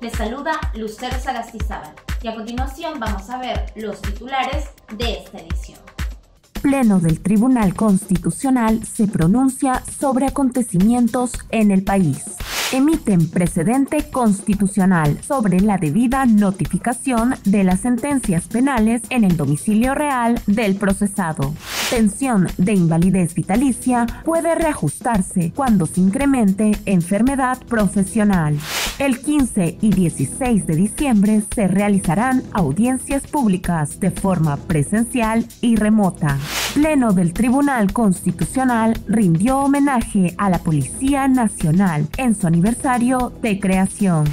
Les saluda Lucero Sagastizábal y a continuación vamos a ver los titulares de esta edición. Pleno del Tribunal Constitucional se pronuncia sobre acontecimientos en el país emiten precedente constitucional sobre la debida notificación de las sentencias penales en el domicilio real del procesado. Pensión de invalidez vitalicia puede reajustarse cuando se incremente enfermedad profesional. El 15 y 16 de diciembre se realizarán audiencias públicas de forma presencial y remota. Pleno del Tribunal Constitucional rindió homenaje a la Policía Nacional en su aniversario de creación.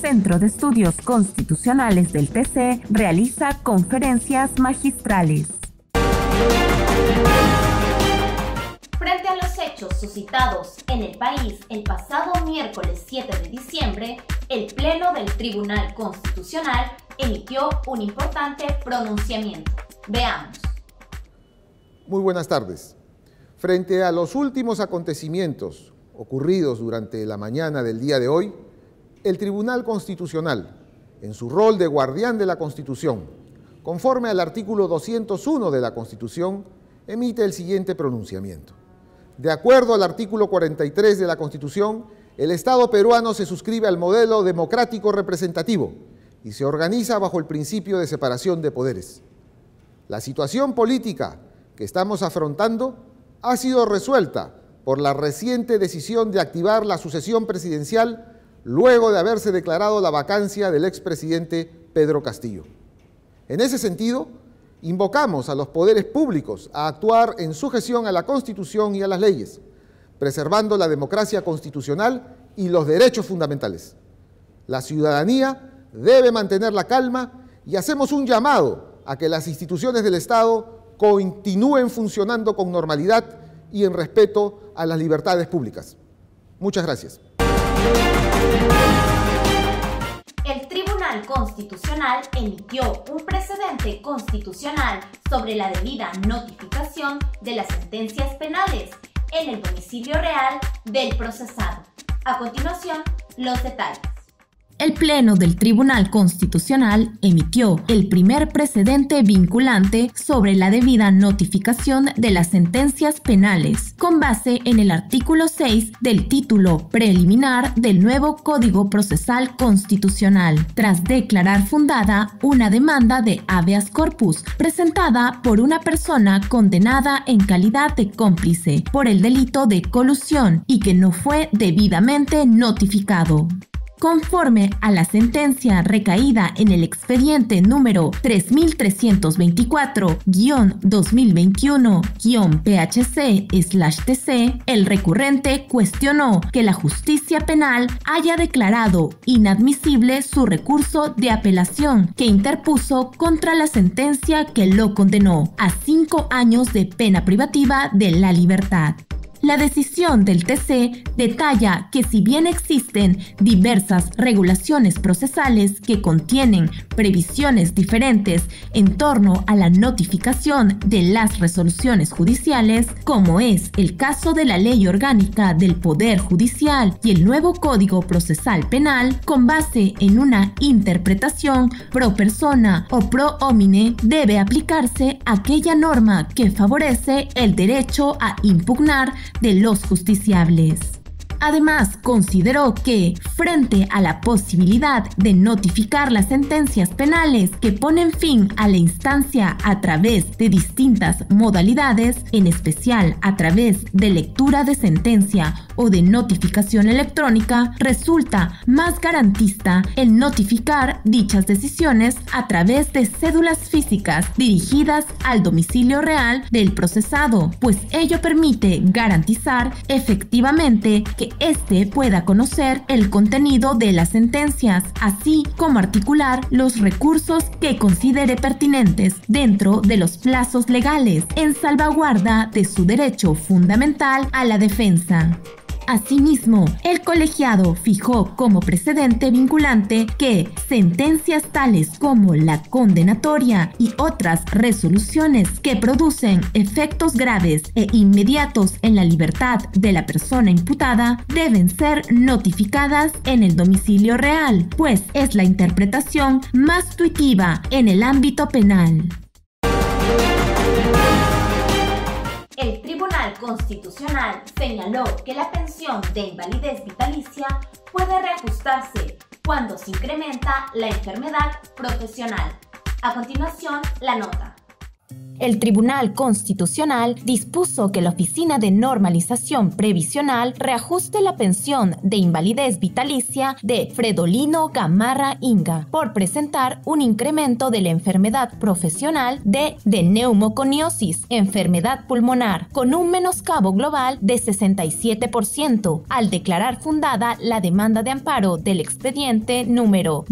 Centro de Estudios Constitucionales del TC realiza conferencias magistrales. Frente a los hechos suscitados en el país el pasado miércoles 7 de diciembre, el Pleno del Tribunal Constitucional emitió un importante pronunciamiento. Veamos. Muy buenas tardes. Frente a los últimos acontecimientos ocurridos durante la mañana del día de hoy, el Tribunal Constitucional, en su rol de guardián de la Constitución, conforme al artículo 201 de la Constitución, emite el siguiente pronunciamiento. De acuerdo al artículo 43 de la Constitución, el Estado peruano se suscribe al modelo democrático representativo y se organiza bajo el principio de separación de poderes. La situación política que estamos afrontando ha sido resuelta por la reciente decisión de activar la sucesión presidencial luego de haberse declarado la vacancia del expresidente Pedro Castillo. En ese sentido, invocamos a los poderes públicos a actuar en sujeción a la Constitución y a las leyes, preservando la democracia constitucional y los derechos fundamentales. La ciudadanía debe mantener la calma y hacemos un llamado a que las instituciones del Estado continúen funcionando con normalidad y en respeto a las libertades públicas. Muchas gracias. El Tribunal Constitucional emitió un precedente constitucional sobre la debida notificación de las sentencias penales en el domicilio real del procesado. A continuación, los detalles el Pleno del Tribunal Constitucional emitió el primer precedente vinculante sobre la debida notificación de las sentencias penales, con base en el artículo 6 del título preliminar del nuevo Código Procesal Constitucional, tras declarar fundada una demanda de habeas corpus presentada por una persona condenada en calidad de cómplice por el delito de colusión y que no fue debidamente notificado. Conforme a la sentencia recaída en el expediente número 3324-2021-PHC-TC, el recurrente cuestionó que la justicia penal haya declarado inadmisible su recurso de apelación que interpuso contra la sentencia que lo condenó a cinco años de pena privativa de la libertad. La decisión del TC detalla que si bien existen diversas regulaciones procesales que contienen previsiones diferentes en torno a la notificación de las resoluciones judiciales, como es el caso de la Ley Orgánica del Poder Judicial y el nuevo Código Procesal Penal, con base en una interpretación pro persona o pro homine, debe aplicarse aquella norma que favorece el derecho a impugnar de los justiciables. Además, consideró que, frente a la posibilidad de notificar las sentencias penales que ponen fin a la instancia a través de distintas modalidades, en especial a través de lectura de sentencia o de notificación electrónica, resulta más garantista el notificar dichas decisiones a través de cédulas físicas dirigidas al domicilio real del procesado, pues ello permite garantizar efectivamente que éste pueda conocer el contenido de las sentencias, así como articular los recursos que considere pertinentes dentro de los plazos legales en salvaguarda de su derecho fundamental a la defensa. Asimismo, el colegiado fijó como precedente vinculante que sentencias tales como la condenatoria y otras resoluciones que producen efectos graves e inmediatos en la libertad de la persona imputada deben ser notificadas en el domicilio real, pues es la interpretación más tuitiva en el ámbito penal. El Tribunal Constitucional señaló que la pensión de invalidez vitalicia puede reajustarse cuando se incrementa la enfermedad profesional. A continuación, la nota. El Tribunal Constitucional dispuso que la Oficina de Normalización Previsional reajuste la pensión de invalidez vitalicia de Fredolino Gamarra Inga por presentar un incremento de la enfermedad profesional de, de neumoconiosis, enfermedad pulmonar, con un menoscabo global de 67%, al declarar fundada la demanda de amparo del expediente número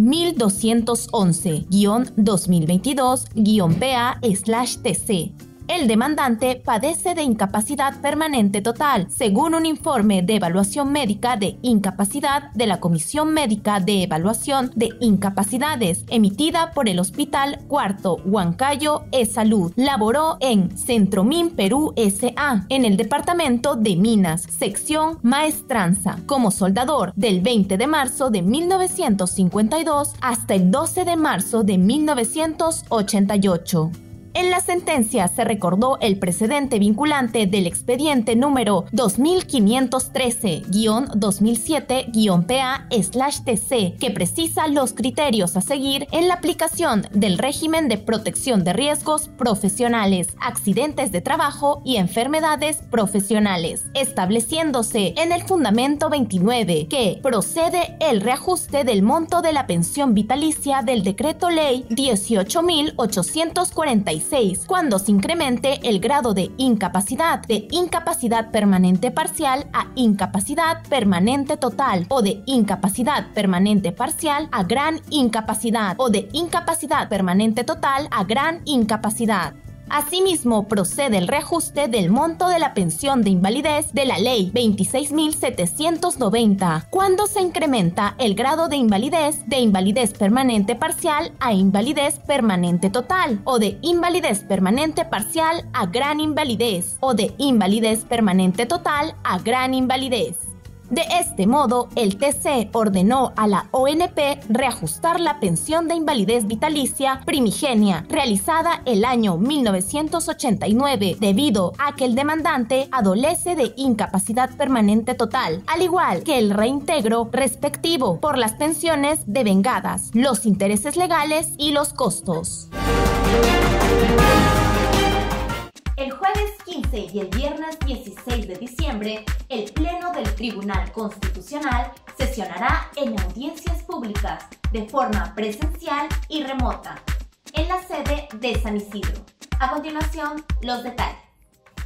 1211-2022-PA-TC el demandante padece de incapacidad permanente total, según un informe de evaluación médica de incapacidad de la Comisión Médica de Evaluación de Incapacidades, emitida por el Hospital Cuarto Huancayo E Salud. Laboró en Centromin Perú SA, en el Departamento de Minas, sección Maestranza, como soldador del 20 de marzo de 1952 hasta el 12 de marzo de 1988. En la sentencia se recordó el precedente vinculante del expediente número 2513-2007-PA-TC que precisa los criterios a seguir en la aplicación del régimen de protección de riesgos profesionales, accidentes de trabajo y enfermedades profesionales, estableciéndose en el fundamento 29 que procede el reajuste del monto de la pensión vitalicia del decreto ley 18.845 cuando se incremente el grado de incapacidad de incapacidad permanente parcial a incapacidad permanente total o de incapacidad permanente parcial a gran incapacidad o de incapacidad permanente total a gran incapacidad. Asimismo, procede el reajuste del monto de la pensión de invalidez de la Ley 26.790, cuando se incrementa el grado de invalidez de invalidez permanente parcial a invalidez permanente total, o de invalidez permanente parcial a gran invalidez, o de invalidez permanente total a gran invalidez. De este modo, el TC ordenó a la ONP reajustar la pensión de invalidez vitalicia primigenia realizada el año 1989 debido a que el demandante adolece de incapacidad permanente total, al igual que el reintegro respectivo por las pensiones devengadas, los intereses legales y los costos. El jueves 15 y el viernes 16 de diciembre, el Pleno del Tribunal Constitucional sesionará en audiencias públicas de forma presencial y remota en la sede de San Isidro. A continuación, los detalles.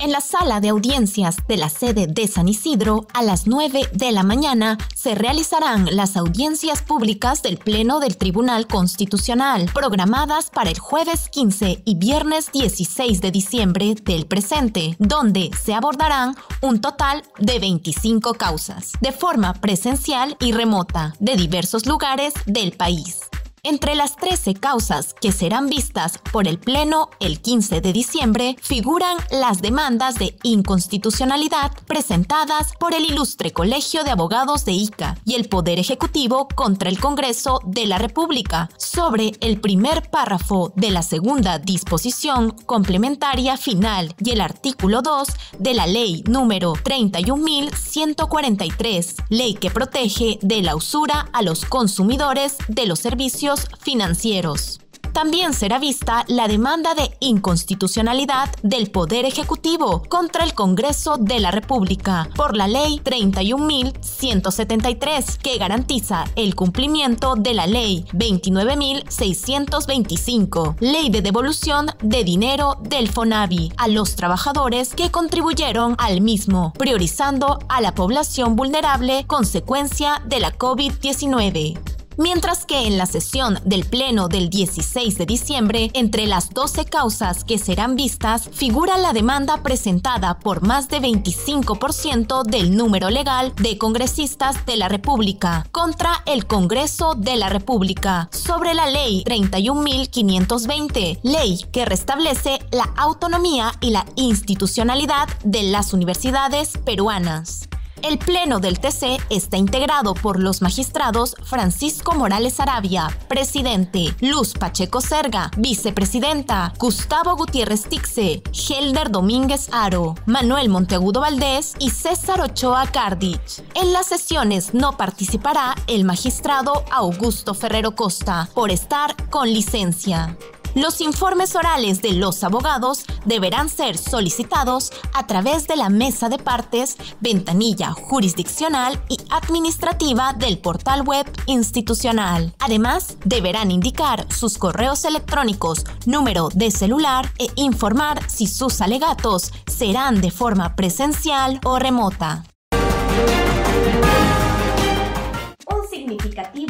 En la sala de audiencias de la sede de San Isidro, a las 9 de la mañana, se realizarán las audiencias públicas del Pleno del Tribunal Constitucional, programadas para el jueves 15 y viernes 16 de diciembre del presente, donde se abordarán un total de 25 causas, de forma presencial y remota, de diversos lugares del país. Entre las 13 causas que serán vistas por el Pleno el 15 de diciembre figuran las demandas de inconstitucionalidad presentadas por el ilustre Colegio de Abogados de ICA y el Poder Ejecutivo contra el Congreso de la República sobre el primer párrafo de la segunda disposición complementaria final y el artículo 2 de la Ley número 31.143, ley que protege de la usura a los consumidores de los servicios financieros. También será vista la demanda de inconstitucionalidad del Poder Ejecutivo contra el Congreso de la República por la Ley 31.173, que garantiza el cumplimiento de la Ley 29.625, Ley de devolución de dinero del FONAVI a los trabajadores que contribuyeron al mismo, priorizando a la población vulnerable consecuencia de la COVID-19. Mientras que en la sesión del Pleno del 16 de diciembre, entre las 12 causas que serán vistas, figura la demanda presentada por más de 25% del número legal de congresistas de la República contra el Congreso de la República sobre la Ley 31.520, ley que restablece la autonomía y la institucionalidad de las universidades peruanas. El Pleno del TC está integrado por los magistrados Francisco Morales Arabia, presidente, Luz Pacheco Serga, vicepresidenta, Gustavo Gutiérrez Tixe, Helder Domínguez Aro, Manuel Monteagudo Valdés y César Ochoa Cardich. En las sesiones no participará el magistrado Augusto Ferrero Costa por estar con licencia. Los informes orales de los abogados deberán ser solicitados a través de la mesa de partes, ventanilla jurisdiccional y administrativa del portal web institucional. Además, deberán indicar sus correos electrónicos, número de celular e informar si sus alegatos serán de forma presencial o remota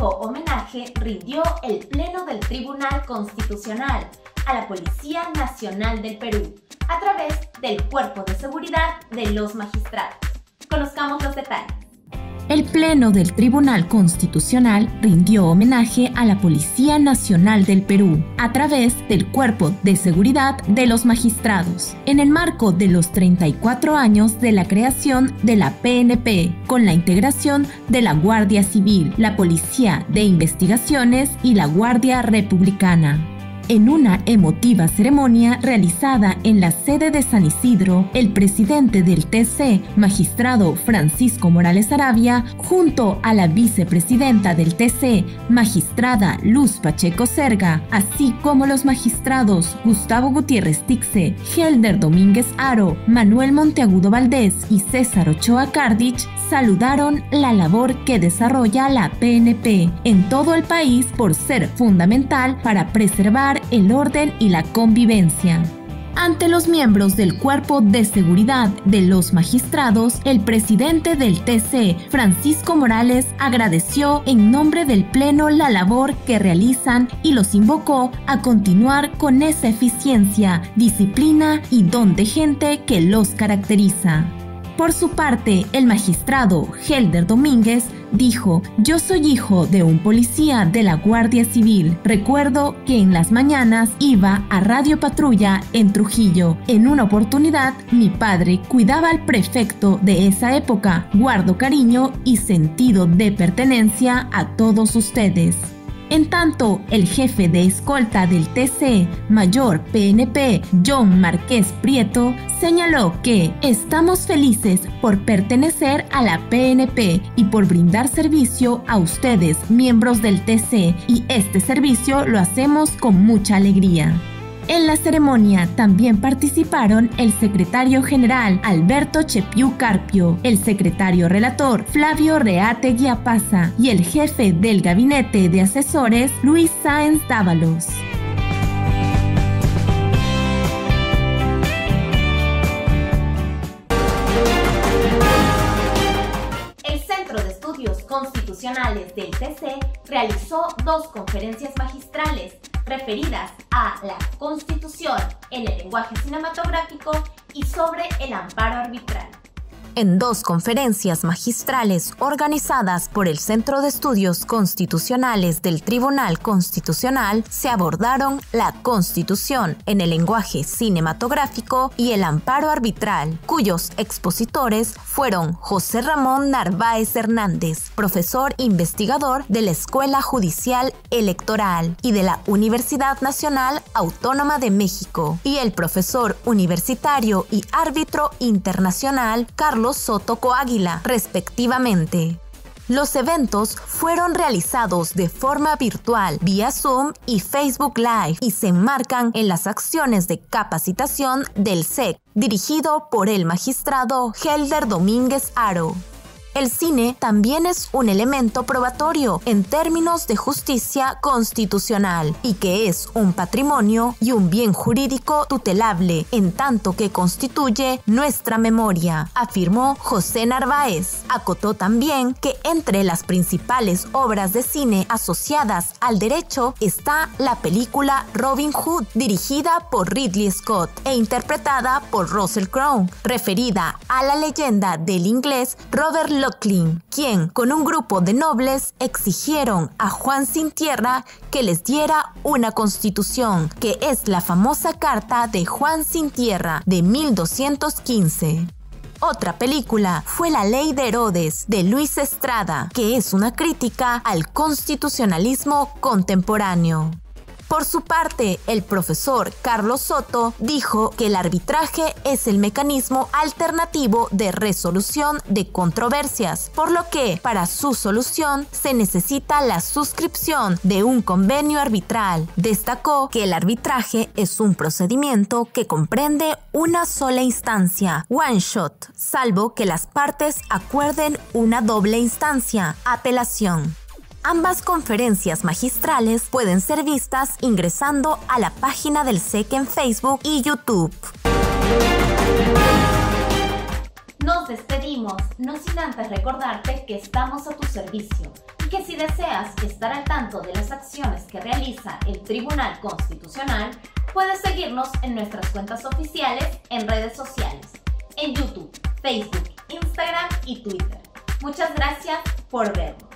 homenaje rindió el Pleno del Tribunal Constitucional a la Policía Nacional del Perú a través del Cuerpo de Seguridad de los Magistrados. Conozcamos los detalles el Pleno del Tribunal Constitucional rindió homenaje a la Policía Nacional del Perú a través del Cuerpo de Seguridad de los Magistrados, en el marco de los 34 años de la creación de la PNP, con la integración de la Guardia Civil, la Policía de Investigaciones y la Guardia Republicana. En una emotiva ceremonia realizada en la sede de San Isidro, el presidente del TC, magistrado Francisco Morales Arabia, junto a la vicepresidenta del TC, magistrada Luz Pacheco Serga, así como los magistrados Gustavo Gutiérrez Tixe, Helder Domínguez Aro, Manuel Monteagudo Valdés y César Ochoa Cardich, saludaron la labor que desarrolla la PNP en todo el país por ser fundamental para preservar el orden y la convivencia. Ante los miembros del Cuerpo de Seguridad de los Magistrados, el presidente del TC, Francisco Morales, agradeció en nombre del Pleno la labor que realizan y los invocó a continuar con esa eficiencia, disciplina y don de gente que los caracteriza. Por su parte, el magistrado Helder Domínguez dijo, yo soy hijo de un policía de la Guardia Civil. Recuerdo que en las mañanas iba a Radio Patrulla en Trujillo. En una oportunidad, mi padre cuidaba al prefecto de esa época. Guardo cariño y sentido de pertenencia a todos ustedes. En tanto, el jefe de escolta del TC, mayor PNP, John Marqués Prieto, señaló que estamos felices por pertenecer a la PNP y por brindar servicio a ustedes, miembros del TC, y este servicio lo hacemos con mucha alegría. En la ceremonia también participaron el secretario general Alberto Chepiu Carpio, el secretario relator Flavio Reate Guiapasa y el jefe del gabinete de asesores Luis Sáenz Dávalos. El Centro de Estudios Constitucionales del TC realizó dos conferencias magistrales referidas a la Constitución en el lenguaje cinematográfico y sobre el amparo arbitral en dos conferencias magistrales organizadas por el Centro de Estudios Constitucionales del Tribunal Constitucional, se abordaron la Constitución en el lenguaje cinematográfico y el amparo arbitral, cuyos expositores fueron José Ramón Narváez Hernández, profesor investigador de la Escuela Judicial Electoral y de la Universidad Nacional Autónoma de México, y el profesor universitario y árbitro internacional Carlos Soto Coáguila, respectivamente. Los eventos fueron realizados de forma virtual vía Zoom y Facebook Live y se enmarcan en las acciones de capacitación del SEC, dirigido por el magistrado Helder Domínguez Aro. El cine también es un elemento probatorio en términos de justicia constitucional y que es un patrimonio y un bien jurídico tutelable en tanto que constituye nuestra memoria, afirmó José Narváez. Acotó también que entre las principales obras de cine asociadas al derecho está la película Robin Hood, dirigida por Ridley Scott e interpretada por Russell Crowe, referida a la leyenda del inglés Robert Locklin, quien con un grupo de nobles exigieron a Juan sin tierra que les diera una constitución, que es la famosa Carta de Juan sin tierra de 1215. Otra película fue La Ley de Herodes de Luis Estrada, que es una crítica al constitucionalismo contemporáneo. Por su parte, el profesor Carlos Soto dijo que el arbitraje es el mecanismo alternativo de resolución de controversias, por lo que para su solución se necesita la suscripción de un convenio arbitral. Destacó que el arbitraje es un procedimiento que comprende una sola instancia, one shot, salvo que las partes acuerden una doble instancia, apelación. Ambas conferencias magistrales pueden ser vistas ingresando a la página del SEC en Facebook y YouTube. Nos despedimos, no sin antes recordarte que estamos a tu servicio y que si deseas estar al tanto de las acciones que realiza el Tribunal Constitucional, puedes seguirnos en nuestras cuentas oficiales en redes sociales, en YouTube, Facebook, Instagram y Twitter. Muchas gracias por vernos.